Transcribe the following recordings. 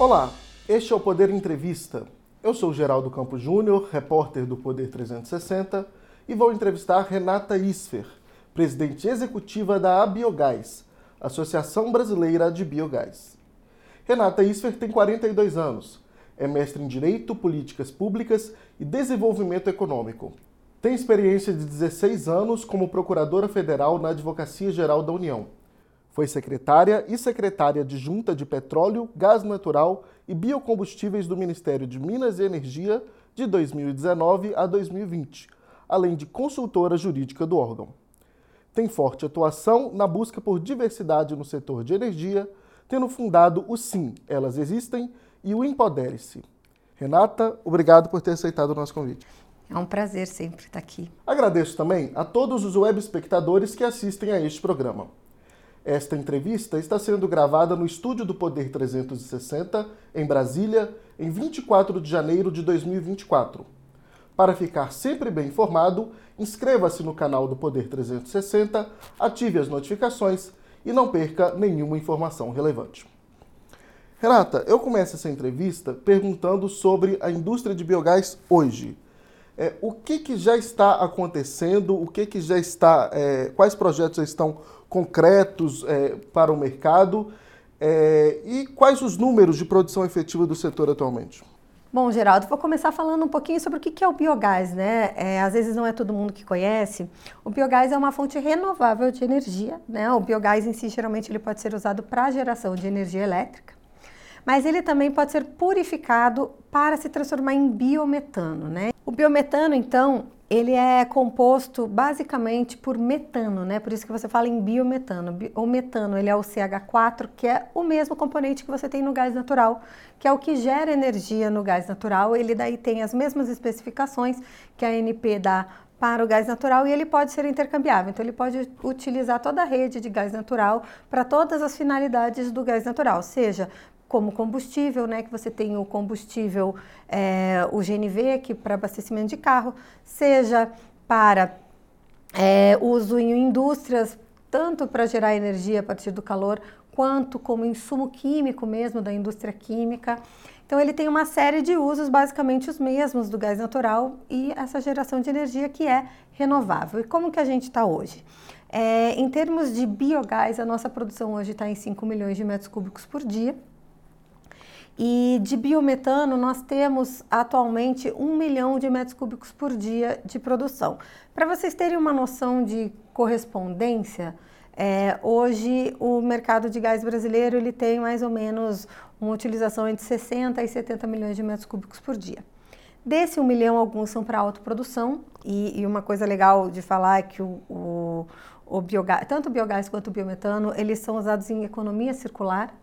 Olá, este é o Poder Entrevista. Eu sou Geraldo Campos Júnior, repórter do Poder 360, e vou entrevistar Renata Isfer, presidente executiva da Abiogás, Associação Brasileira de Biogás. Renata Isfer tem 42 anos, é mestre em Direito, Políticas Públicas e Desenvolvimento Econômico. Tem experiência de 16 anos como procuradora federal na Advocacia Geral da União. Foi secretária e secretária adjunta de Petróleo, Gás Natural e Biocombustíveis do Ministério de Minas e Energia de 2019 a 2020, além de consultora jurídica do órgão. Tem forte atuação na busca por diversidade no setor de energia, tendo fundado o Sim, Elas Existem e o Empodere-se. Renata, obrigado por ter aceitado o nosso convite. É um prazer sempre estar aqui. Agradeço também a todos os web espectadores que assistem a este programa. Esta entrevista está sendo gravada no estúdio do Poder 360, em Brasília, em 24 de janeiro de 2024. Para ficar sempre bem informado, inscreva-se no canal do Poder 360, ative as notificações e não perca nenhuma informação relevante. Renata, eu começo essa entrevista perguntando sobre a indústria de biogás hoje. É, o que, que já está acontecendo? O que, que já está? É, quais projetos já estão concretos é, para o mercado? É, e quais os números de produção efetiva do setor atualmente? Bom, Geraldo, vou começar falando um pouquinho sobre o que é o biogás, né? É, às vezes não é todo mundo que conhece. O biogás é uma fonte renovável de energia, né? O biogás em si, geralmente, ele pode ser usado para geração de energia elétrica, mas ele também pode ser purificado para se transformar em biometano, né? O biometano, então, ele é composto basicamente por metano, né? Por isso que você fala em biometano. O metano, ele é o CH4, que é o mesmo componente que você tem no gás natural, que é o que gera energia no gás natural. Ele daí tem as mesmas especificações que a ANP dá para o gás natural e ele pode ser intercambiável. Então, ele pode utilizar toda a rede de gás natural para todas as finalidades do gás natural, seja como combustível, né, que você tem o combustível, é, o GNV, que para abastecimento de carro, seja para é, uso em indústrias, tanto para gerar energia a partir do calor, quanto como insumo químico mesmo da indústria química. Então ele tem uma série de usos, basicamente os mesmos do gás natural e essa geração de energia que é renovável. E como que a gente está hoje? É, em termos de biogás, a nossa produção hoje está em 5 milhões de metros cúbicos por dia. E de biometano, nós temos atualmente um milhão de metros cúbicos por dia de produção. Para vocês terem uma noção de correspondência, é, hoje o mercado de gás brasileiro ele tem mais ou menos uma utilização entre 60 e 70 milhões de metros cúbicos por dia. Desse um milhão, alguns são para autoprodução, e, e uma coisa legal de falar é que o, o, o biogás, tanto o biogás quanto o biometano, eles são usados em economia circular,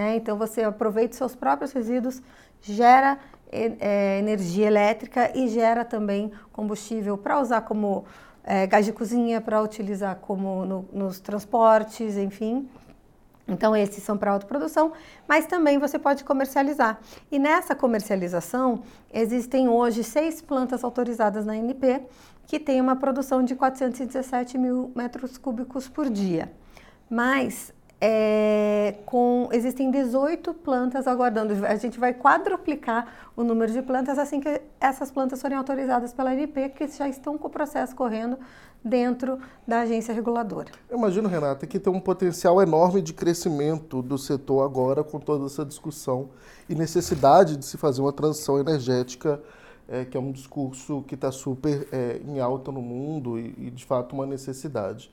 né? Então você aproveita seus próprios resíduos, gera é, energia elétrica e gera também combustível para usar como é, gás de cozinha, para utilizar como no, nos transportes, enfim. Então, esses são para autoprodução, mas também você pode comercializar. E nessa comercialização, existem hoje seis plantas autorizadas na NP, que tem uma produção de 417 mil metros cúbicos por dia. Mas é, com, existem 18 plantas aguardando. A gente vai quadruplicar o número de plantas assim que essas plantas forem autorizadas pela ANP, que já estão com o processo correndo dentro da agência reguladora. Eu imagino, Renata, que tem um potencial enorme de crescimento do setor agora com toda essa discussão e necessidade de se fazer uma transição energética, é, que é um discurso que está super é, em alta no mundo e, e, de fato, uma necessidade.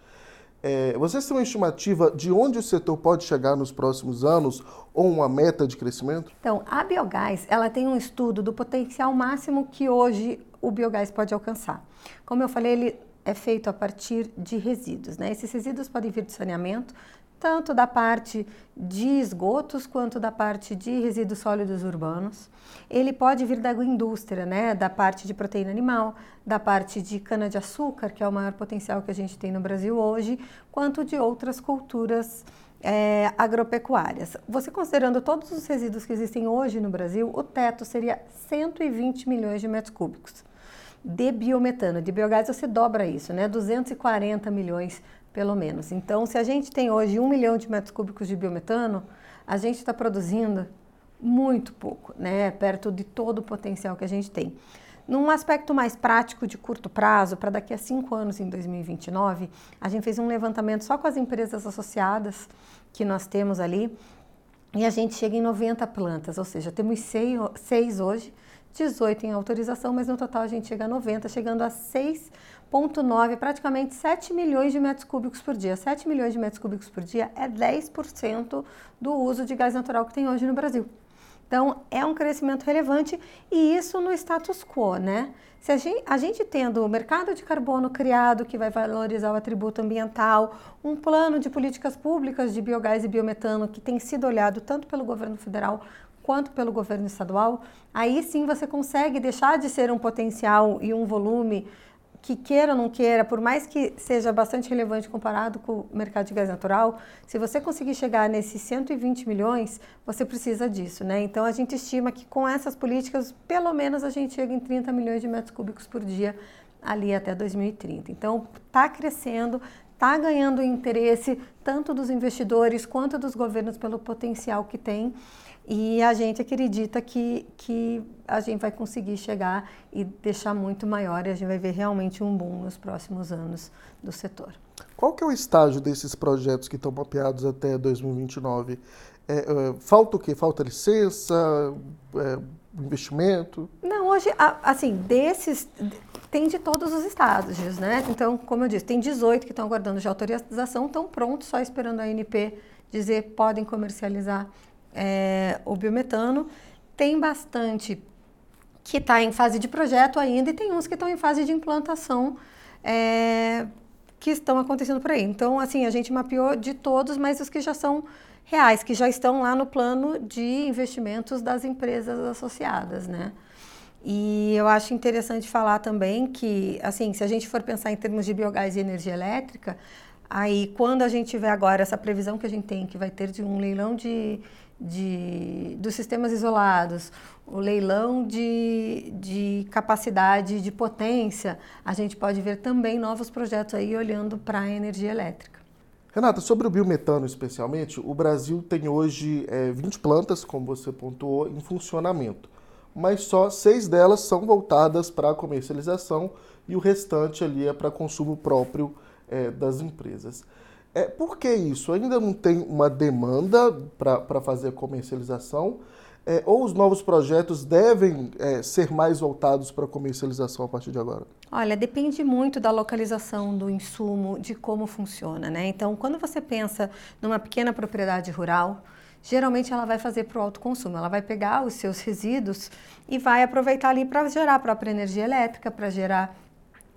É, vocês têm uma estimativa de onde o setor pode chegar nos próximos anos ou uma meta de crescimento? Então, a biogás ela tem um estudo do potencial máximo que hoje o biogás pode alcançar. Como eu falei, ele é feito a partir de resíduos. Né? Esses resíduos podem vir de saneamento, tanto da parte de esgotos quanto da parte de resíduos sólidos urbanos. Ele pode vir da agroindústria, né, da parte de proteína animal, da parte de cana-de-açúcar, que é o maior potencial que a gente tem no Brasil hoje, quanto de outras culturas é, agropecuárias. Você considerando todos os resíduos que existem hoje no Brasil, o teto seria 120 milhões de metros cúbicos de biometano. De biogás você dobra isso, né? 240 milhões pelo menos. Então, se a gente tem hoje um milhão de metros cúbicos de biometano, a gente está produzindo muito pouco, né? Perto de todo o potencial que a gente tem. Num aspecto mais prático de curto prazo, para daqui a cinco anos, em 2029, a gente fez um levantamento só com as empresas associadas que nós temos ali e a gente chega em 90 plantas, ou seja, temos seis, seis hoje, 18 em autorização, mas no total a gente chega a 90, chegando a 6,9, praticamente 7 milhões de metros cúbicos por dia. 7 milhões de metros cúbicos por dia é 10% do uso de gás natural que tem hoje no Brasil. Então, é um crescimento relevante e isso no status quo, né? Se a gente, a gente tendo o mercado de carbono criado, que vai valorizar o atributo ambiental, um plano de políticas públicas de biogás e biometano que tem sido olhado tanto pelo governo federal quanto pelo governo estadual, aí sim você consegue deixar de ser um potencial e um volume que queira ou não queira, por mais que seja bastante relevante comparado com o mercado de gás natural, se você conseguir chegar nesses 120 milhões, você precisa disso, né? Então a gente estima que com essas políticas, pelo menos a gente chega em 30 milhões de metros cúbicos por dia ali até 2030. Então está crescendo, está ganhando interesse tanto dos investidores quanto dos governos pelo potencial que tem. E a gente acredita que, que a gente vai conseguir chegar e deixar muito maior e a gente vai ver realmente um boom nos próximos anos do setor. Qual que é o estágio desses projetos que estão mapeados até 2029? É, é, falta o quê? Falta licença, é, investimento? Não, hoje, assim, desses, tem de todos os estágios, né? Então, como eu disse, tem 18 que estão aguardando de autorização, estão prontos, só esperando a ANP dizer podem comercializar é, o biometano. Tem bastante que está em fase de projeto ainda e tem uns que estão em fase de implantação é, que estão acontecendo por aí. Então, assim, a gente mapeou de todos, mas os que já são reais, que já estão lá no plano de investimentos das empresas associadas, né? E eu acho interessante falar também que, assim, se a gente for pensar em termos de biogás e energia elétrica, aí quando a gente tiver agora essa previsão que a gente tem, que vai ter de um leilão de de, dos sistemas isolados, o leilão de, de capacidade de potência, a gente pode ver também novos projetos aí olhando para a energia elétrica. Renata, sobre o biometano especialmente, o Brasil tem hoje é, 20 plantas, como você pontuou, em funcionamento, mas só seis delas são voltadas para a comercialização e o restante ali é para consumo próprio é, das empresas. É, por que isso? Ainda não tem uma demanda para fazer a comercialização? É, ou os novos projetos devem é, ser mais voltados para a comercialização a partir de agora? Olha, depende muito da localização do insumo, de como funciona, né? Então, quando você pensa numa pequena propriedade rural, geralmente ela vai fazer para o autoconsumo. Ela vai pegar os seus resíduos e vai aproveitar ali para gerar a própria energia elétrica, para gerar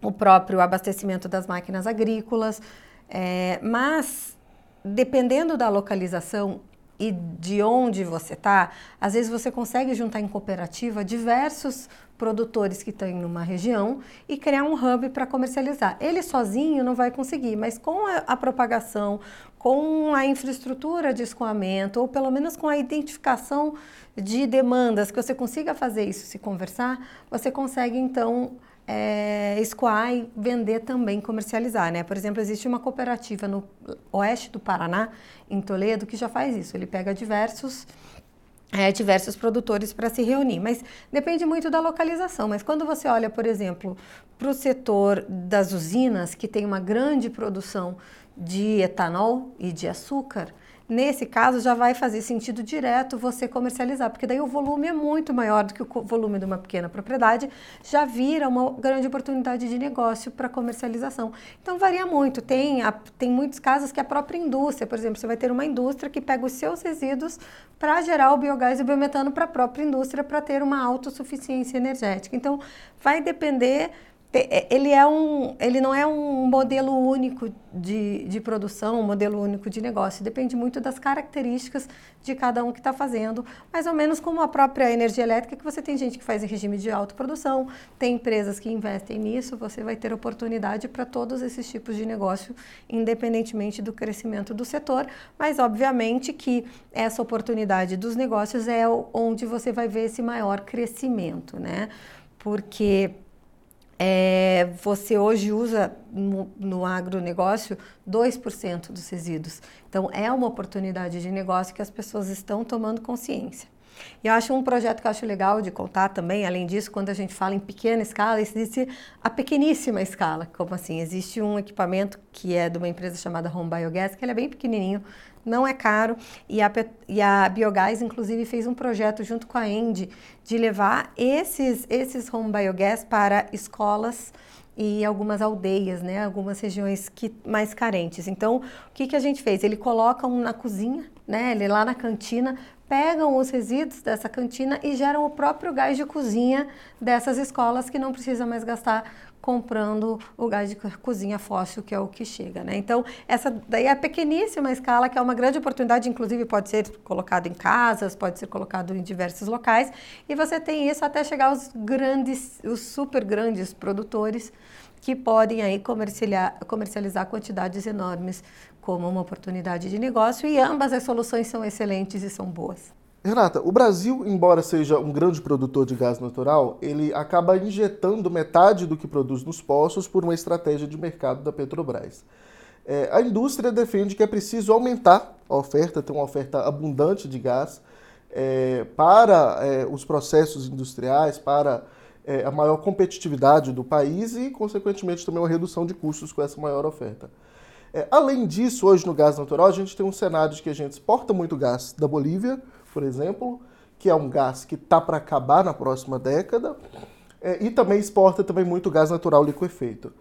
o próprio abastecimento das máquinas agrícolas, é, mas, dependendo da localização e de onde você está, às vezes você consegue juntar em cooperativa diversos produtores que estão numa região e criar um hub para comercializar. Ele sozinho não vai conseguir, mas com a, a, propagação, com a infraestrutura de escoamento, ou pelo menos com a identificação de demandas, que você consiga fazer isso se conversar, você consegue então é, escoar e vender também, comercializar, né? Por exemplo, existe uma cooperativa no oeste do Paraná, em Toledo, que já faz isso. Ele pega diversos é, diversos produtores para se reunir, mas depende muito da localização. Mas quando você olha, por exemplo, para o setor das usinas, que tem uma grande produção de etanol e de açúcar, Nesse caso, já vai fazer sentido direto você comercializar, porque daí o volume é muito maior do que o volume de uma pequena propriedade, já vira uma grande oportunidade de negócio para comercialização. Então, varia muito. Tem, a, tem muitos casos que a própria indústria, por exemplo, você vai ter uma indústria que pega os seus resíduos para gerar o biogás e o biometano para a própria indústria para ter uma autossuficiência energética. Então, vai depender ele, é um, ele não é um modelo único de, de produção, um modelo único de negócio. Depende muito das características de cada um que está fazendo. Mais ou menos como a própria energia elétrica, que você tem gente que faz em regime de autoprodução, tem empresas que investem nisso, você vai ter oportunidade para todos esses tipos de negócio, independentemente do crescimento do setor. Mas, obviamente, que essa oportunidade dos negócios é onde você vai ver esse maior crescimento, né? Porque é, você hoje usa no, no agronegócio 2% dos resíduos. Então, é uma oportunidade de negócio que as pessoas estão tomando consciência. E eu acho um projeto que eu acho legal de contar também, além disso, quando a gente fala em pequena escala, existe a pequeníssima escala. Como assim? Existe um equipamento que é de uma empresa chamada Home Biogas, que ele é bem pequenininho, não é caro, e a, e a Biogás, inclusive, fez um projeto junto com a End de levar esses, esses Home Biogas para escolas e algumas aldeias, né, algumas regiões que, mais carentes. Então, o que, que a gente fez? Ele coloca um na cozinha, né, ele lá na cantina, pegam os resíduos dessa cantina e geram o próprio gás de cozinha dessas escolas que não precisa mais gastar comprando o gás de cozinha fóssil, que é o que chega, né? Então, essa daí é a pequeníssima escala, que é uma grande oportunidade, inclusive pode ser colocado em casas, pode ser colocado em diversos locais, e você tem isso até chegar aos grandes, os super grandes produtores que podem aí comercializar, comercializar quantidades enormes como uma oportunidade de negócio, e ambas as soluções são excelentes e são boas. Renata, o Brasil, embora seja um grande produtor de gás natural, ele acaba injetando metade do que produz nos poços por uma estratégia de mercado da Petrobras. É, a indústria defende que é preciso aumentar a oferta, ter uma oferta abundante de gás é, para é, os processos industriais, para é, a maior competitividade do país e, consequentemente, também uma redução de custos com essa maior oferta. É, além disso, hoje no gás natural, a gente tem um cenário de que a gente exporta muito gás da Bolívia, por exemplo, que é um gás que está para acabar na próxima década, é, e também exporta também muito gás natural liquefeito,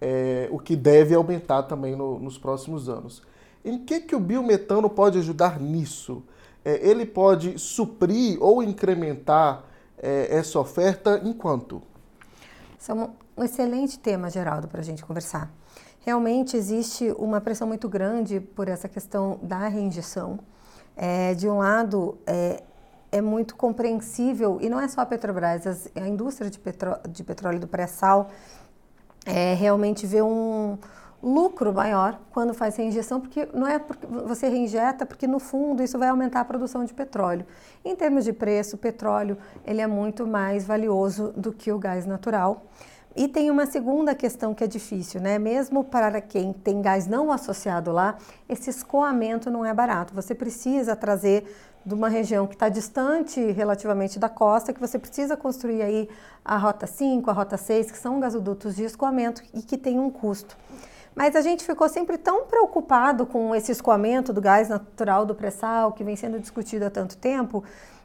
é, o que deve aumentar também no, nos próximos anos. Em que, que o biometano pode ajudar nisso? É, ele pode suprir ou incrementar é, essa oferta em quanto? Isso é um excelente tema, Geraldo, para a gente conversar. Realmente existe uma pressão muito grande por essa questão da reinjeção. É, de um lado, é, é, muito compreensível, e não é só a Petrobras, as, a indústria de, petró de petróleo do pré-sal é, realmente vê um lucro maior quando faz reinjeção, porque não é porque você reinjeta, porque no fundo isso vai aumentar a produção de petróleo. Em termos de preço, o petróleo ele é muito mais valioso do que o gás natural. E tem uma segunda questão que é difícil, né? Mesmo para quem tem gás não associado lá, esse escoamento não é barato. Você precisa trazer de uma região que está distante relativamente da costa, que você precisa construir aí a Rota 5, a Rota 6, que são gasodutos de escoamento e que tem um custo. Mas a gente ficou sempre tão preocupado com esse escoamento do gás natural do pré-sal, que vem sendo discutido há tanto tempo,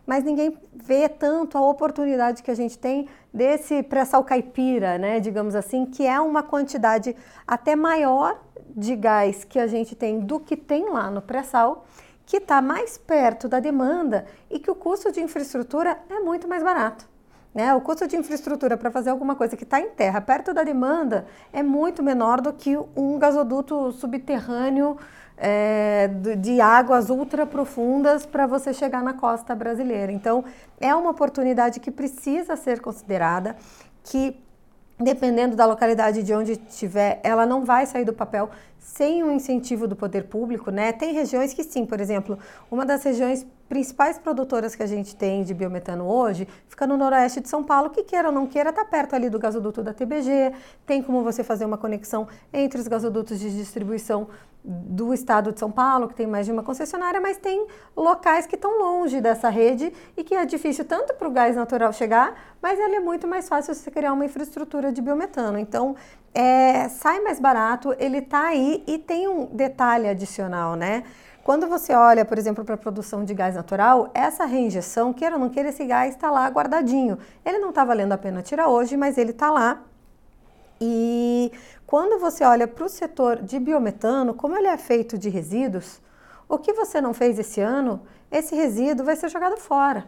mas ninguém vê tanto a oportunidade que a gente tem desse pré-sal caipira, né, digamos assim, que é uma quantidade até maior de gás que a gente tem do que tem lá no pré-sal, que está mais perto da demanda e que o custo de infraestrutura é muito mais barato. Né? O custo de infraestrutura para fazer alguma coisa que está em terra, perto da demanda, é muito menor do que um gasoduto subterrâneo é, de águas ultra profundas para você chegar na costa brasileira. Então, é uma oportunidade que precisa ser considerada, que dependendo da localidade de onde estiver, ela não vai sair do papel sem um incentivo do poder público, né? Tem regiões que sim, por exemplo, uma das regiões principais produtoras que a gente tem de biometano hoje fica no noroeste de São Paulo, que queira ou não queira, está perto ali do gasoduto da TBG, tem como você fazer uma conexão entre os gasodutos de distribuição do estado de São Paulo, que tem mais de uma concessionária, mas tem locais que estão longe dessa rede e que é difícil tanto para o gás natural chegar, mas ele é muito mais fácil você criar uma infraestrutura de biometano. Então, é, sai mais barato, ele está aí e tem um detalhe adicional, né? Quando você olha, por exemplo, para a produção de gás natural, essa reinjeção, queira ou não queira, esse gás está lá guardadinho. Ele não está valendo a pena tirar hoje, mas ele está lá. E quando você olha para o setor de biometano, como ele é feito de resíduos, o que você não fez esse ano, esse resíduo vai ser jogado fora.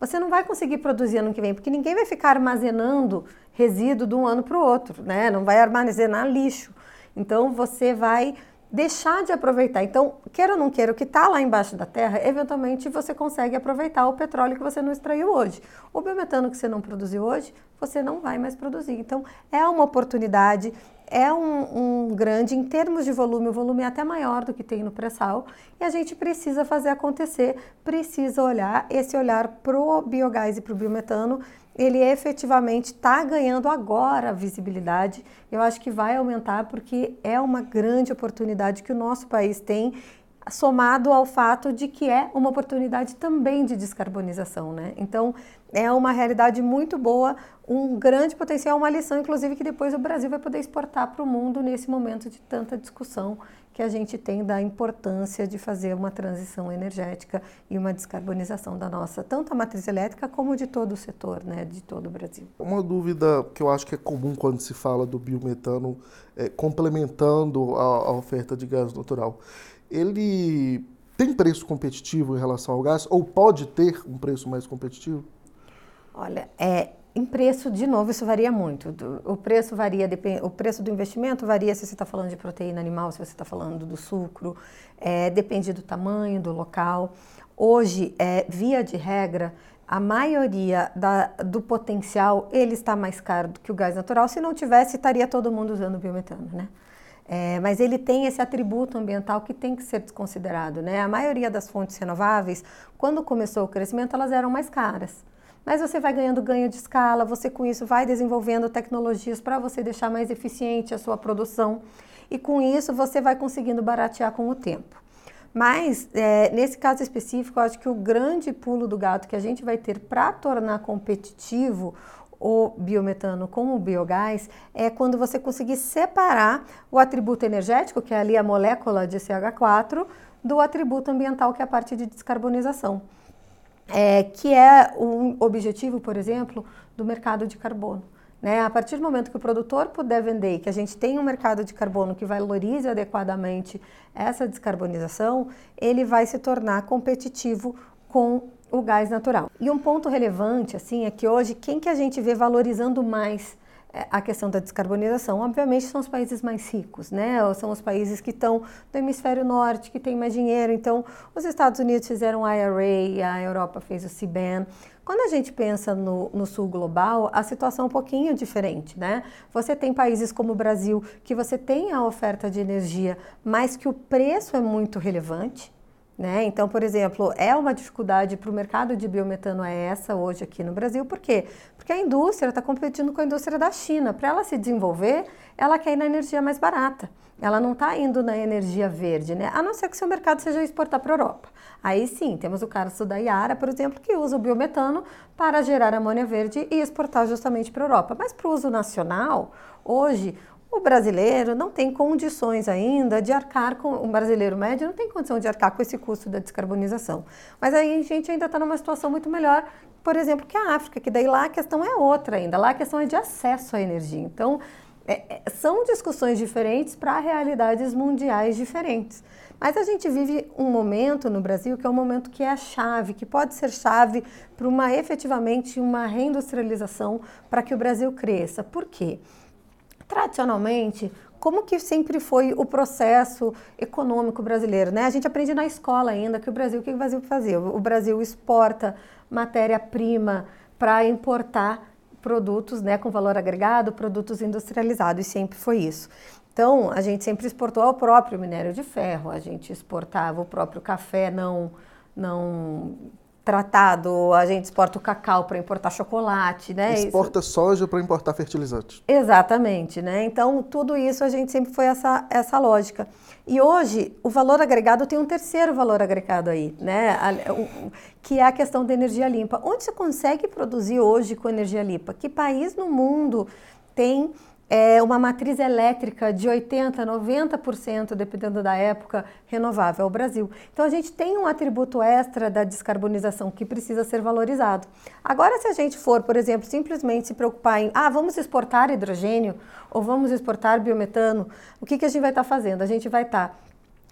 Você não vai conseguir produzir ano que vem, porque ninguém vai ficar armazenando resíduo de um ano para o outro, né? Não vai armazenar lixo. Então você vai deixar de aproveitar. Então, queira ou não queira, o que está lá embaixo da terra, eventualmente você consegue aproveitar o petróleo que você não extraiu hoje. O biometano que você não produziu hoje, você não vai mais produzir. Então, é uma oportunidade, é um, um grande, em termos de volume, o volume é até maior do que tem no pré-sal, e a gente precisa fazer acontecer, precisa olhar, esse olhar para o biogás e para o biometano ele efetivamente está ganhando agora visibilidade. Eu acho que vai aumentar porque é uma grande oportunidade que o nosso país tem somado ao fato de que é uma oportunidade também de descarbonização, né? Então, é uma realidade muito boa, um grande potencial, uma lição, inclusive, que depois o Brasil vai poder exportar para o mundo nesse momento de tanta discussão que a gente tem da importância de fazer uma transição energética e uma descarbonização da nossa, tanto a matriz elétrica como de todo o setor, né, de todo o Brasil. Uma dúvida que eu acho que é comum quando se fala do biometano, é, complementando a, a oferta de gás natural, ele tem preço competitivo em relação ao gás ou pode ter um preço mais competitivo? Olha, é, em preço, de novo, isso varia muito. O preço varia, o preço do investimento varia se você está falando de proteína animal, se você está falando do sucro, é, depende do tamanho, do local. Hoje, é, via de regra, a maioria da, do potencial ele está mais caro do que o gás natural. Se não tivesse, estaria todo mundo usando biometano, né? É, mas ele tem esse atributo ambiental que tem que ser desconsiderado, né? A maioria das fontes renováveis, quando começou o crescimento, elas eram mais caras. Mas você vai ganhando ganho de escala, você com isso vai desenvolvendo tecnologias para você deixar mais eficiente a sua produção e com isso você vai conseguindo baratear com o tempo. Mas, é, nesse caso específico, eu acho que o grande pulo do gato que a gente vai ter para tornar competitivo o biometano com o biogás é quando você conseguir separar o atributo energético, que é ali a molécula de CH4, do atributo ambiental, que é a parte de descarbonização é, que é um objetivo, por exemplo, do mercado de carbono. Né? A partir do momento que o produtor puder vender que a gente tem um mercado de carbono que valorize adequadamente essa descarbonização, ele vai se tornar competitivo com o gás natural. E um ponto relevante assim é que hoje quem que a gente vê valorizando mais a questão da descarbonização, obviamente, são os países mais ricos, né? São os países que estão no hemisfério norte, que têm mais dinheiro. Então, os Estados Unidos fizeram o IRA, a Europa fez o CBAM. Quando a gente pensa no, no, sul global, a situação é um pouquinho diferente, né? Você tem países como o Brasil, que você tem a oferta de energia, mas que o preço é muito relevante, né? Então, por exemplo, é uma dificuldade para o mercado de biometano é essa hoje aqui no Brasil, por quê? Porque a indústria está competindo com a indústria da China. Para ela se desenvolver, ela quer ir na energia mais barata. Ela não está indo na energia verde, né? A não ser que seu mercado seja exportar para a Europa. Aí sim, temos o caso da Yara, por exemplo, que usa o biometano para gerar amônia verde e exportar justamente para a Europa. Mas para o uso nacional, hoje o brasileiro não tem condições ainda de arcar com. O brasileiro médio não tem condição de arcar com esse custo da descarbonização. Mas aí a gente ainda está numa situação muito melhor, por exemplo, que a África, que daí lá a questão é outra ainda. Lá a questão é de acesso à energia. Então, é, é são discussões diferentes para realidades mundiais diferentes. Mas a gente vive um momento no Brasil que é um momento que é a chave, que pode ser chave para uma efetivamente uma reindustrialização para que o Brasil cresça. Por quê? Tradicionalmente, como que sempre foi o processo econômico brasileiro, né? A gente aprende na escola ainda que o Brasil, o que o Brasil fazia? O Brasil exporta matéria-prima para importar produtos, né, com valor agregado, produtos industrializados, e sempre foi isso. Então, a gente sempre exportou o próprio minério de ferro, a gente exportava o próprio café não não tratado, a gente exporta o cacau para importar chocolate, né? Exporta isso. soja para importar fertilizante. Exatamente, né? Então, tudo isso a gente sempre foi essa, essa lógica. E hoje, o valor agregado tem um terceiro valor agregado aí, né? Que é a questão da energia limpa. Onde você consegue produzir hoje com energia limpa? Que país no mundo tem é uma matriz elétrica de 80%, 90%, dependendo da época, renovável, é o Brasil. Então a gente tem um atributo extra da descarbonização que precisa ser valorizado. Agora, se a gente for, por exemplo, simplesmente se preocupar em, ah, vamos exportar hidrogênio ou vamos exportar biometano, o que, que a gente vai estar tá fazendo? A gente vai estar tá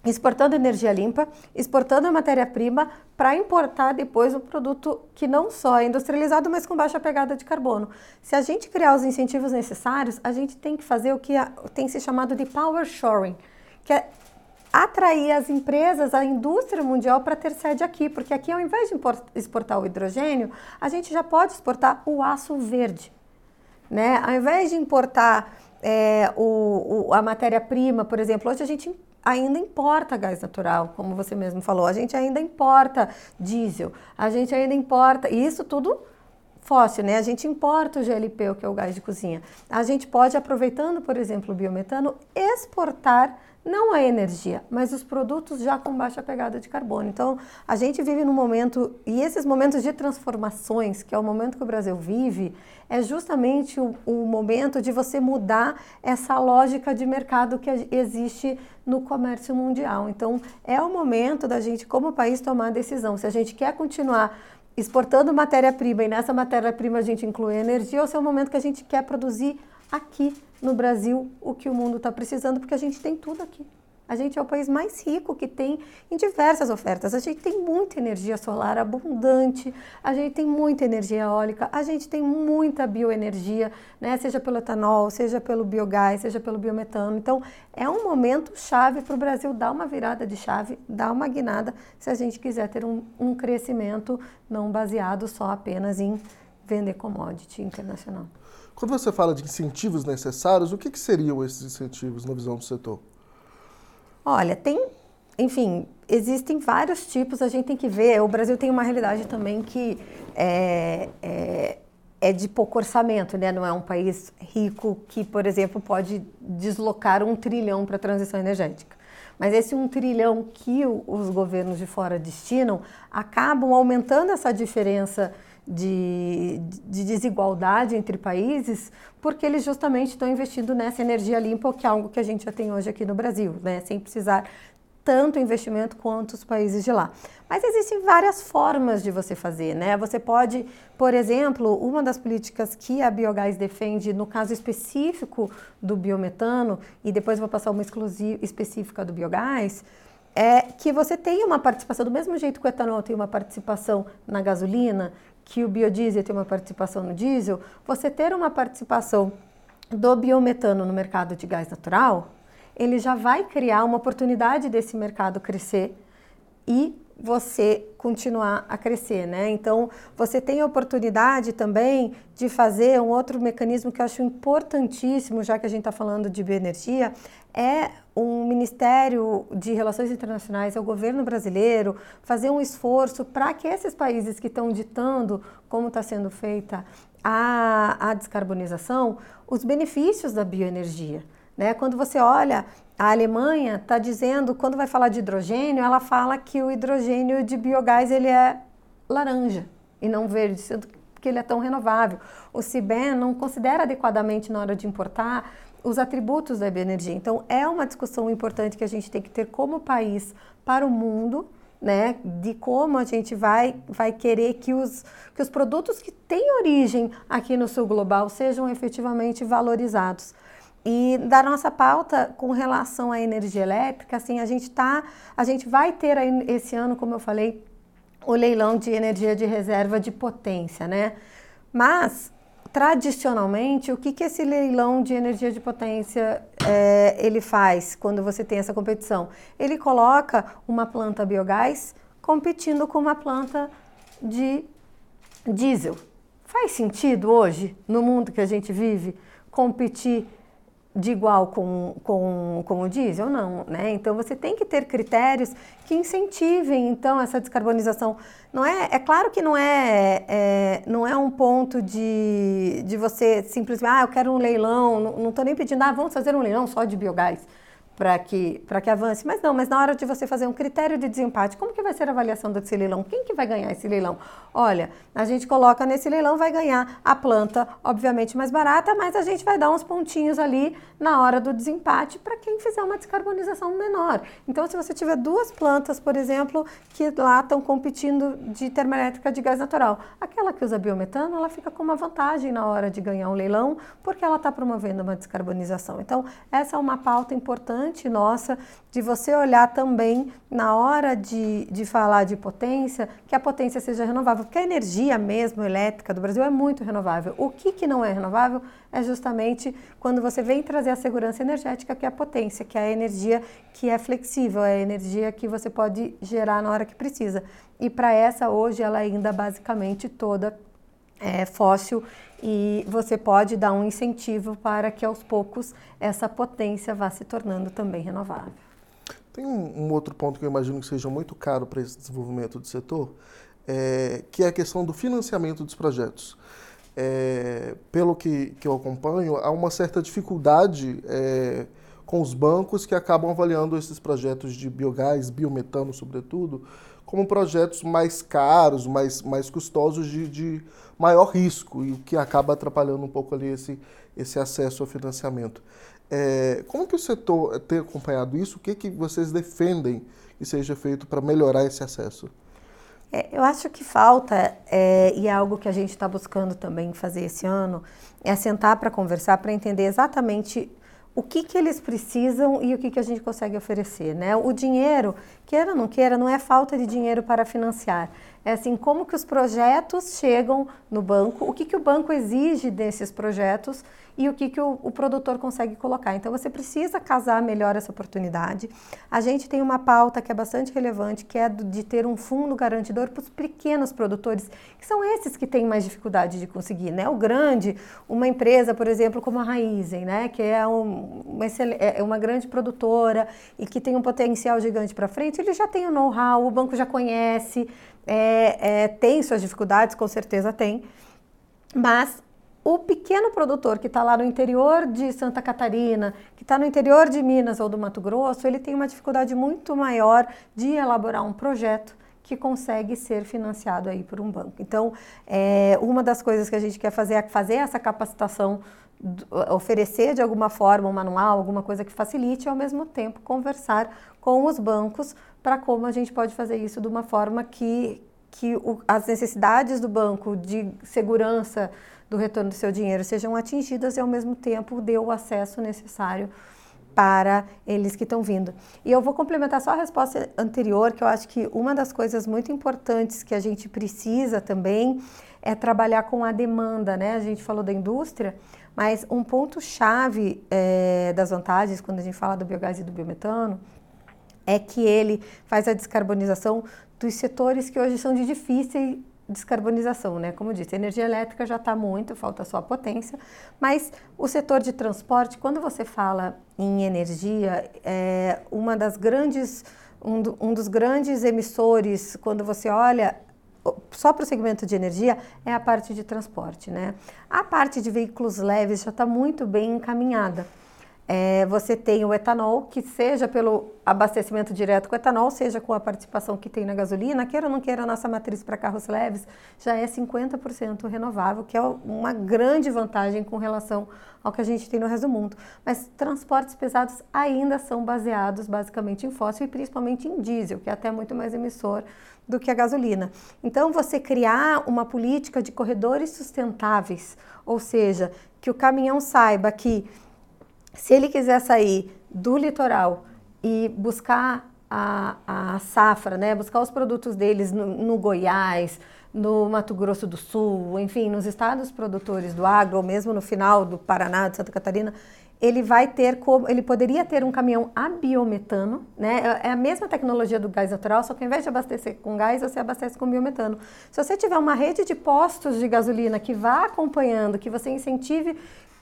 exportando energia limpa, exportando a matéria-prima para importar depois um produto que não só é industrializado, mas com baixa pegada de carbono. Se a gente criar os incentivos necessários, a gente tem que fazer o que tem se chamado de power shoring, que é atrair as empresas, a indústria mundial para ter sede aqui, porque aqui ao invés de exportar o hidrogênio, a gente já pode exportar o aço verde. Né? Ao invés de importar é, o, o, a matéria-prima, por exemplo, hoje a gente ainda importa gás natural, como você mesmo falou, a gente ainda importa diesel, a gente ainda importa, e isso tudo fóssil, né? A gente importa o GLP, o que é o gás de cozinha. A gente pode, aproveitando, por exemplo, o biometano, exportar não a energia, mas os produtos já com baixa pegada de carbono. Então, a gente vive num momento, e esses momentos de transformações, que é o momento que o Brasil vive, é justamente o, o momento de você mudar essa lógica de mercado que existe no comércio mundial. Então, é o momento da gente, como país, tomar a decisão. Se a gente quer continuar exportando matéria-prima e nessa matéria-prima a gente inclui energia, ou se é o momento que a gente quer produzir aqui no Brasil o que o mundo está precisando, porque a gente tem tudo aqui. A gente é o país mais rico que tem em diversas ofertas. A gente tem muita energia solar abundante, a gente tem muita energia eólica, a gente tem muita bioenergia, né? seja pelo etanol, seja pelo biogás, seja pelo biometano. Então, é um momento chave para o Brasil dar uma virada de chave, dar uma guinada, se a gente quiser ter um, um crescimento não baseado só apenas em vender commodity internacional. Quando você fala de incentivos necessários, o que, que seriam esses incentivos na visão do setor? Olha, tem, enfim, existem vários tipos, a gente tem que ver. O Brasil tem uma realidade também que é, é, é de pouco orçamento, né? Não é um país rico que, por exemplo, pode deslocar um trilhão para a transição energética. Mas esse um trilhão que os governos de fora destinam acabam aumentando essa diferença de, de, desigualdade entre países, porque eles justamente estão investindo nessa energia limpa, que é algo que a gente já tem hoje aqui no Brasil, né? sem precisar tanto investimento quanto os países de lá. Mas existem várias formas de você fazer, né? Você pode, por exemplo, uma das políticas que a Biogás defende, no caso específico do biometano, e depois vou passar uma exclusiva específica do biogás, é que você tenha uma participação, do mesmo jeito que o etanol tem uma participação na gasolina, que o biodiesel tem uma participação no diesel, você ter uma participação do biometano no mercado de gás natural, ele já vai criar uma oportunidade desse mercado crescer e você continuar a crescer, né? Então, você tem a oportunidade também de fazer um outro mecanismo que eu acho importantíssimo, já que a gente está falando de bioenergia, é um Ministério de Relações Internacionais, é o governo brasileiro, fazer um esforço para que esses países que estão ditando como está sendo feita a, a descarbonização, os benefícios da bioenergia. Né? Quando você olha a Alemanha está dizendo, quando vai falar de hidrogênio, ela fala que o hidrogênio de biogás ele é laranja e não verde, sendo que ele é tão renovável. O CIBEN não considera adequadamente na hora de importar os atributos da bioenergia. Então, é uma discussão importante que a gente tem que ter como país para o mundo, né, de como a gente vai, vai querer que os, que os produtos que têm origem aqui no sul global sejam efetivamente valorizados. E da nossa pauta com relação à energia elétrica, assim, a gente tá, a gente vai ter esse ano, como eu falei, o leilão de energia de reserva de potência, né? Mas tradicionalmente, o que, que esse leilão de energia de potência é, ele faz quando você tem essa competição? Ele coloca uma planta biogás competindo com uma planta de diesel. Faz sentido hoje, no mundo que a gente vive, competir de igual com, com, com o diesel? Não, né? Então você tem que ter critérios que incentivem então essa descarbonização. Não é, é claro que não é, é não é um ponto de, de você simplesmente, ah, eu quero um leilão, não estou nem pedindo, ah, vamos fazer um leilão só de biogás para que, que avance. Mas não, mas na hora de você fazer um critério de desempate, como que vai ser a avaliação desse leilão? Quem que vai ganhar esse leilão? Olha, a gente coloca nesse leilão, vai ganhar a planta, obviamente mais barata, mas a gente vai dar uns pontinhos ali na hora do desempate para quem fizer uma descarbonização menor. Então, se você tiver duas plantas, por exemplo, que lá estão competindo de termoelétrica de gás natural, aquela que usa biometano, ela fica com uma vantagem na hora de ganhar um leilão, porque ela está promovendo uma descarbonização. Então, essa é uma pauta importante nossa de você olhar também na hora de, de falar de potência, que a potência seja renovável, porque a energia mesmo elétrica do Brasil é muito renovável. O que, que não é renovável é justamente quando você vem trazer a segurança energética, que é a potência, que é a energia que é flexível, é a energia que você pode gerar na hora que precisa. E para essa hoje ela ainda basicamente toda é, fóssil e você pode dar um incentivo para que aos poucos essa potência vá se tornando também renovável. Tem um, um outro ponto que eu imagino que seja muito caro para esse desenvolvimento do setor, é, que é a questão do financiamento dos projetos. É, pelo que, que eu acompanho, há uma certa dificuldade é, com os bancos que acabam avaliando esses projetos de biogás, biometano, sobretudo, como projetos mais caros, mais, mais custosos, de, de maior risco, e o que acaba atrapalhando um pouco ali esse, esse acesso ao financiamento. É, como que o setor tem acompanhado isso? O que, que vocês defendem que seja feito para melhorar esse acesso? É, eu acho que falta, é, e é algo que a gente está buscando também fazer esse ano, é sentar para conversar, para entender exatamente o que, que eles precisam e o que, que a gente consegue oferecer. Né? O dinheiro, queira ou não queira, não é falta de dinheiro para financiar. É assim, como que os projetos chegam no banco, o que, que o banco exige desses projetos e o que, que o, o, produtor consegue colocar. Então, você precisa casar melhor essa oportunidade. A gente tem uma pauta que é bastante relevante, que é de ter um fundo garantidor para os pequenos produtores, que são esses que têm mais dificuldade de conseguir. Né? O grande, uma empresa, por exemplo, como a Raizen, né? que é, um, uma, é, é uma grande produtora e que tem um potencial gigante para frente, ele já tem o know-how, o banco já conhece, é, é, tem suas dificuldades, com certeza tem, mas o pequeno produtor que está lá no interior de Santa Catarina, que está no interior de Minas ou do Mato Grosso, ele tem uma dificuldade muito maior de elaborar um projeto que consegue ser financiado aí por um banco. Então, é, uma das coisas que a gente quer fazer é fazer essa capacitação, oferecer de alguma forma um manual, alguma coisa que facilite e ao mesmo tempo conversar com os bancos para como a gente pode fazer isso de uma forma que, que o, as necessidades do banco de segurança do retorno do seu dinheiro sejam atingidas e ao mesmo tempo dê o acesso necessário para eles que estão vindo. E eu vou complementar só a resposta anterior, que eu acho que uma das coisas muito importantes que a gente precisa também é trabalhar com a demanda, né? A gente falou da indústria, mas um ponto chave é, das vantagens quando a gente fala do biogás e do biometano é que ele faz a descarbonização dos setores que hoje são de difícil descarbonização, né? Como eu disse, a energia elétrica já está muito, falta só a potência, mas o setor de transporte, quando você fala em energia, é uma das grandes, um, do, um dos grandes emissores, quando você olha só para o segmento de energia, é a parte de transporte, né? A parte de veículos leves já está muito bem encaminhada. É, você tem o etanol, que seja pelo abastecimento direto com etanol, seja com a participação que tem na gasolina, queira ou não queira, a nossa matriz para carros leves já é 50% renovável, que é uma grande vantagem com relação ao que a gente tem no resto do mundo. Mas transportes pesados ainda são baseados basicamente em fóssil e principalmente em diesel, que é até muito mais emissor do que a gasolina. Então, você criar uma política de corredores sustentáveis, ou seja, que o caminhão saiba que se ele quiser sair do litoral e buscar a, a safra, né, buscar os produtos deles no, no Goiás, no Mato Grosso do Sul, enfim, nos estados produtores do agro, ou mesmo no final do Paraná, de Santa Catarina, ele vai ter como, ele poderia ter um caminhão a biometano, né? É a mesma tecnologia do gás natural, só que ao invés de abastecer com gás, você abastece com biometano. Se você tiver uma rede de postos de gasolina que vá acompanhando, que você incentive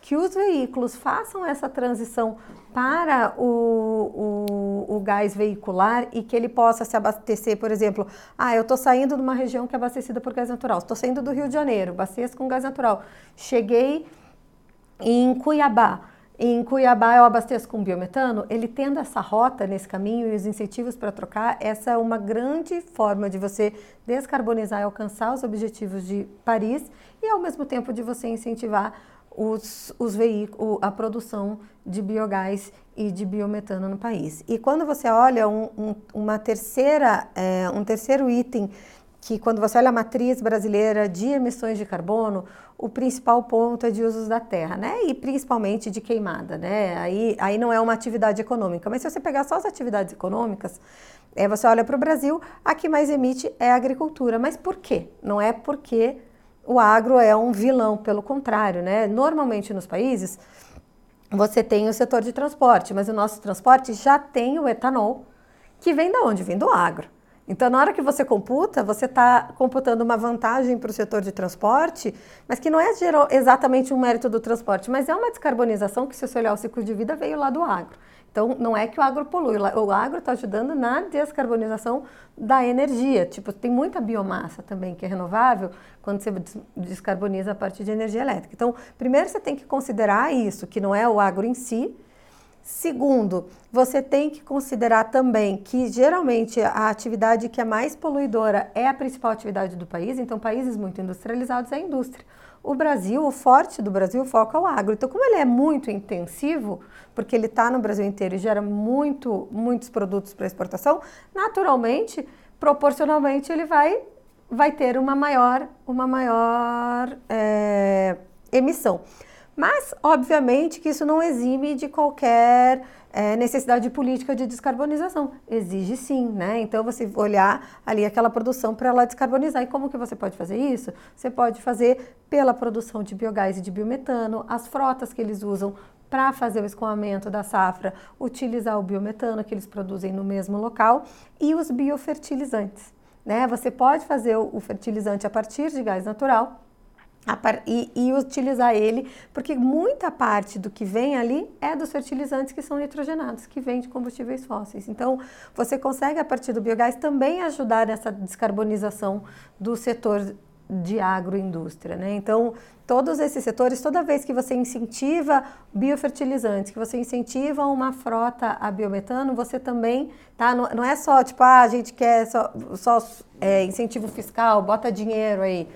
que os veículos façam essa transição para o, o, o, gás veicular e que ele possa se abastecer, por exemplo, ah, eu estou saindo de uma região que é abastecida por gás natural, estou saindo do Rio de Janeiro, abasteço com gás natural, cheguei em Cuiabá, em Cuiabá eu abasteço com biometano, ele tendo essa rota nesse caminho e os incentivos para trocar, essa é uma grande forma de você descarbonizar e alcançar os objetivos de Paris e ao mesmo tempo de você incentivar os, os veículos, a produção de biogás e de biometano no país. E quando você olha um, um, uma terceira, é, um terceiro item, que quando você olha a matriz brasileira de emissões de carbono, o principal ponto é de usos da terra, né? E principalmente de queimada, né? Aí, aí não é uma atividade econômica. Mas se você pegar só as atividades econômicas, é, você olha para o Brasil, a que mais emite é a agricultura. Mas por quê? Não é porque o agro é um vilão, pelo contrário, né? Normalmente nos países você tem o setor de transporte, mas o nosso transporte já tem o etanol, que vem da onde? Vem do agro. Então, na hora que você computa, você está computando uma vantagem para o setor de transporte, mas que não é exatamente um mérito do transporte, mas é uma descarbonização que, se você olhar o ciclo de vida, veio lá do agro. Então, não é que o agro polui, o agro está ajudando na descarbonização da energia. Tipo, tem muita biomassa também que é renovável quando você descarboniza a partir de energia elétrica. Então, primeiro você tem que considerar isso, que não é o agro em si. Segundo, você tem que considerar também que geralmente a atividade que é mais poluidora é a principal atividade do país, então países muito industrializados é a indústria. O Brasil, o forte do Brasil, foca o agro. Então, como ele é muito intensivo, porque ele está no Brasil inteiro e gera muito, muitos produtos para exportação, naturalmente, proporcionalmente, ele vai, vai ter uma maior, uma maior é, emissão. Mas, obviamente, que isso não exime de qualquer é, necessidade política de descarbonização. Exige sim, né? Então, você olhar ali aquela produção para ela descarbonizar. E como que você pode fazer isso? Você pode fazer pela produção de biogás e de biometano, as frotas que eles usam para fazer o escoamento da safra, utilizar o biometano que eles produzem no mesmo local e os biofertilizantes. Né? Você pode fazer o fertilizante a partir de gás natural, e, e, utilizar ele, porque muita parte do que vem ali é dos fertilizantes que são nitrogenados, que vêm de combustíveis fósseis. Então, você consegue, a partir do biogás, também ajudar nessa descarbonização do setor de agroindústria. Né? Então, todos esses setores, toda vez que você incentiva biofertilizantes, que você incentiva uma frota a biometano, você também, tá? Não, não é só tipo, ah, a gente quer só, só é, incentivo fiscal, bota dinheiro aí.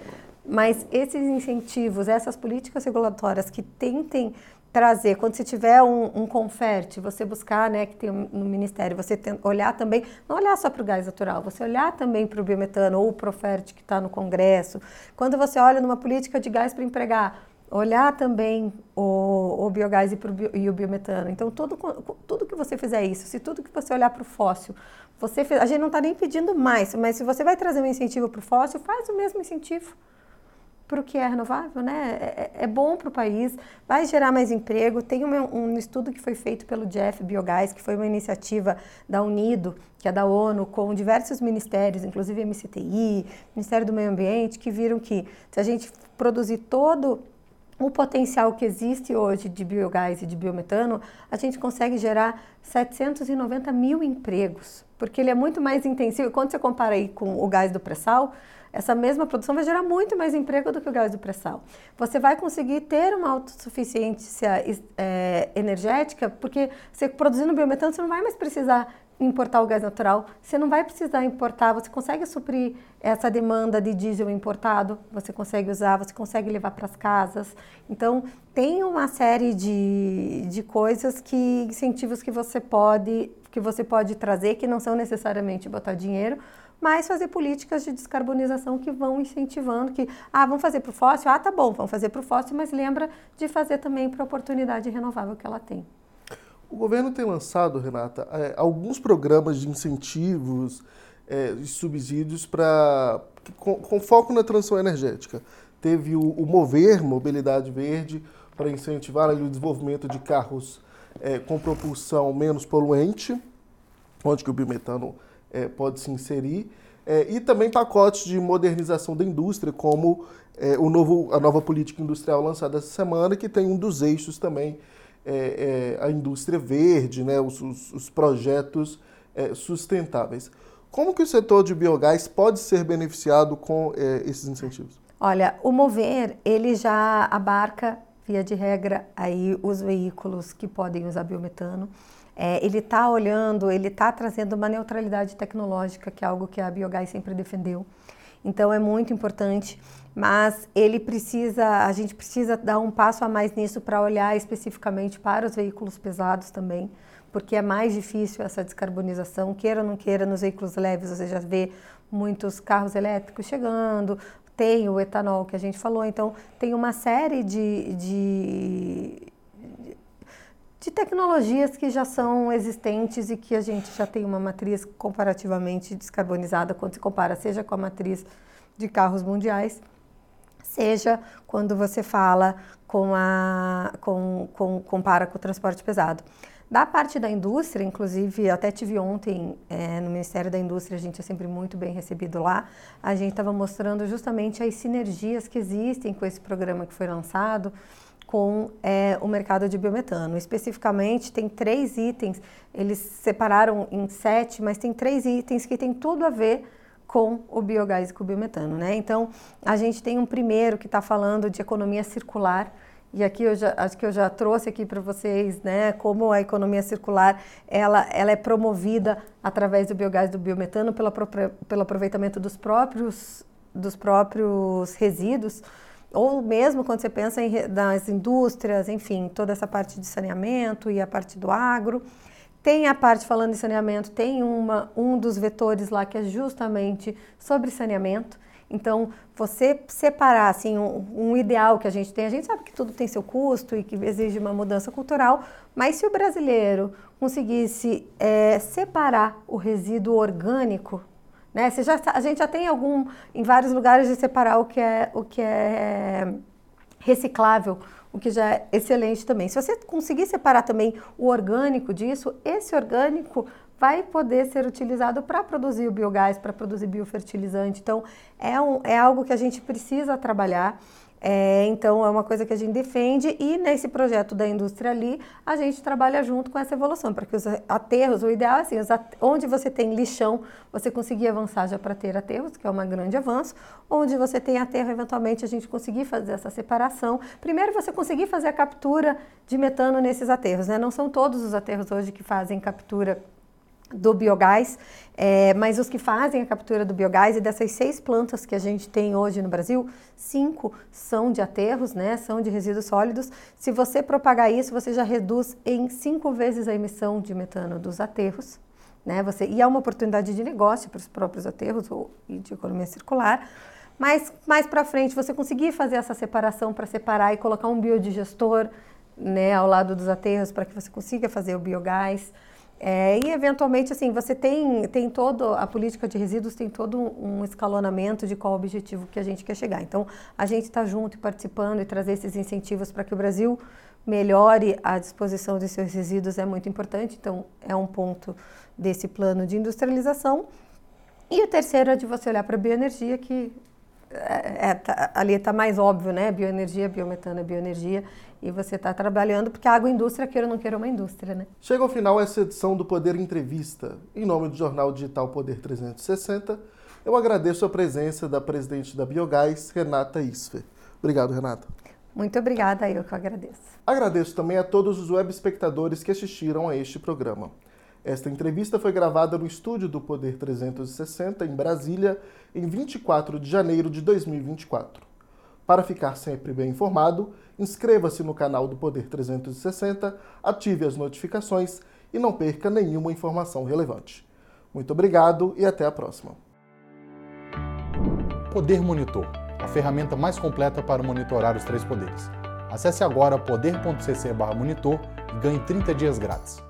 Mas esses incentivos, essas políticas regulatórias que tentem trazer, quando você tiver um, um conferte, você buscar, né, que tem no Ministério, você tem, olhar também, não olhar só para o gás natural, você olhar também para o biometano ou o Profert que está no Congresso. Quando você olha numa política de gás para empregar, olhar também o, o biogás e, e, o biometano. Então, tudo, tudo que você fizer isso, se tudo que você olhar para o fóssil, você a gente não está nem pedindo mais, mas se você vai trazer um incentivo para o fóssil, faz o mesmo incentivo para o que é renovável, né? É, é, é bom para o país, vai gerar mais emprego. Tem um, um, estudo que foi feito pelo Jeff Biogás, que foi uma iniciativa da Unido, que é da ONU, com diversos ministérios, inclusive MCTI, Ministério do Meio Ambiente, que viram que se a gente produzir todo o potencial que existe hoje de biogás e de biometano, a gente consegue gerar 790 mil empregos, porque ele é muito mais intensivo. Quando você compara aí com o gás do pré-sal, essa mesma produção vai gerar muito mais emprego do que o gás do pré-sal. Você vai conseguir ter uma autossuficiência é, energética, porque você produzindo biometano, você não vai mais precisar importar o gás natural, você não vai precisar importar, você consegue suprir essa demanda de diesel importado, você consegue usar, você consegue levar para as casas. Então, tem uma série de, de coisas que, incentivos que você pode que você pode trazer, que não são necessariamente botar dinheiro, mas fazer políticas de descarbonização que vão incentivando que, ah, vamos fazer para o fóssil? Ah, tá bom, vamos fazer para o fóssil, mas lembra de fazer também para a oportunidade renovável que ela tem. O governo tem lançado, Renata, é, alguns programas de incentivos é, e subsídios para com, com, foco na transição energética. Teve o, o Mover, Mobilidade Verde, para incentivar ali, o desenvolvimento de carros é, com propulsão menos poluente, onde que o biometano é, pode se inserir, é, e também pacotes de modernização da indústria, como é, o novo, a nova política industrial lançada essa semana, que tem um dos eixos também é, é, a indústria verde, né, os, os, os projetos é, sustentáveis. Como que o setor de biogás pode ser beneficiado com esses incentivos? Olha, o Mover, ele já abarca, via de regra, aí os veículos que podem usar biometano. É, ele está olhando, ele está trazendo uma neutralidade tecnológica, que é algo que a Biogás sempre defendeu. Então é muito importante, mas ele precisa, a gente precisa dar um passo a mais nisso para olhar especificamente para os veículos pesados também, porque é mais difícil essa descarbonização, queira ou não queira, nos veículos leves você já vê muitos carros elétricos chegando, tem o etanol que a gente falou, então tem uma série de, de de tecnologias que já são existentes e que a gente já tem uma matriz comparativamente descarbonizada quando se compara, seja com a matriz de carros mundiais, seja quando você fala com a com, com compara com o transporte pesado. Da parte da indústria, inclusive, até tive ontem é, no Ministério da Indústria, a gente é sempre muito bem recebido lá. A gente estava mostrando justamente as sinergias que existem com esse programa que foi lançado com é, o mercado de biometano. Especificamente, tem três itens, eles separaram em sete, mas tem três itens que têm tudo a ver com o biogás e com o biometano. Né? Então, a gente tem um primeiro que está falando de economia circular, e aqui eu já, acho que eu já trouxe aqui para vocês, né, como a economia circular, ela, ela é promovida através do biogás e do biometano pelo, pelo aproveitamento dos próprios, dos próprios resíduos, ou mesmo quando você pensa em, nas indústrias, enfim, toda essa parte de saneamento e a parte do agro. Tem a parte falando de saneamento, tem uma, um dos vetores lá que é justamente sobre saneamento. Então, você separar assim, um, um, ideal que a gente tem, a gente sabe que tudo tem seu custo e que exige uma mudança cultural, mas se o brasileiro conseguisse é, separar o resíduo orgânico, né? Você já, a gente já tem algum, em vários lugares, de separar o que é, o que é reciclável, o que já é excelente também. Se você conseguir separar também o orgânico disso, esse orgânico vai poder ser utilizado para produzir o biogás, para produzir biofertilizante. Então, é, um, é algo que a gente precisa trabalhar. É, então, é uma coisa que a gente defende e nesse projeto da indústria ali, a gente trabalha junto com essa evolução, para que os aterros, o ideal é assim, onde você tem lixão, você conseguir avançar já para ter aterros, que é um grande avanço, onde você tem aterro, eventualmente a gente conseguir fazer essa separação. Primeiro, você conseguir fazer a captura de metano nesses aterros, né? Não são todos os aterros hoje que fazem captura do biogás, é, mas os que fazem a captura do biogás e dessas seis plantas que a gente tem hoje no Brasil, cinco são de aterros, né, são de resíduos sólidos. Se você propagar isso, você já reduz em cinco vezes a emissão de metano dos aterros, né, você, e é uma oportunidade de negócio para os próprios aterros ou, e de economia circular. Mas mais para frente, você conseguir fazer essa separação para separar e colocar um biodigestor né, ao lado dos aterros para que você consiga fazer o biogás. É, e eventualmente assim você tem tem todo a política de resíduos tem todo um escalonamento de qual objetivo que a gente quer chegar. Então a gente está junto e participando e trazer esses incentivos para que o Brasil melhore a disposição de seus resíduos é muito importante. Então é um ponto desse plano de industrialização. E o terceiro é de você olhar para a bioenergia que é, é, tá, ali está mais óbvio, né? Bioenergia, biometano, bioenergia e você está trabalhando, porque a agroindústria, queira ou não queira, é uma indústria, né? Chega ao final essa edição do Poder Entrevista. Em nome do jornal digital Poder 360, eu agradeço a presença da presidente da Biogás, Renata Isfer. Obrigado, Renata. Muito obrigada, eu que agradeço. Agradeço também a todos os web espectadores que assistiram a este programa. Esta entrevista foi gravada no estúdio do Poder 360, em Brasília, em 24 de janeiro de 2024. Para ficar sempre bem informado, inscreva-se no canal do Poder 360, ative as notificações e não perca nenhuma informação relevante. Muito obrigado e até a próxima. Poder Monitor, a ferramenta mais completa para monitorar os três poderes. Acesse agora poder.cc/monitor e ganhe 30 dias grátis.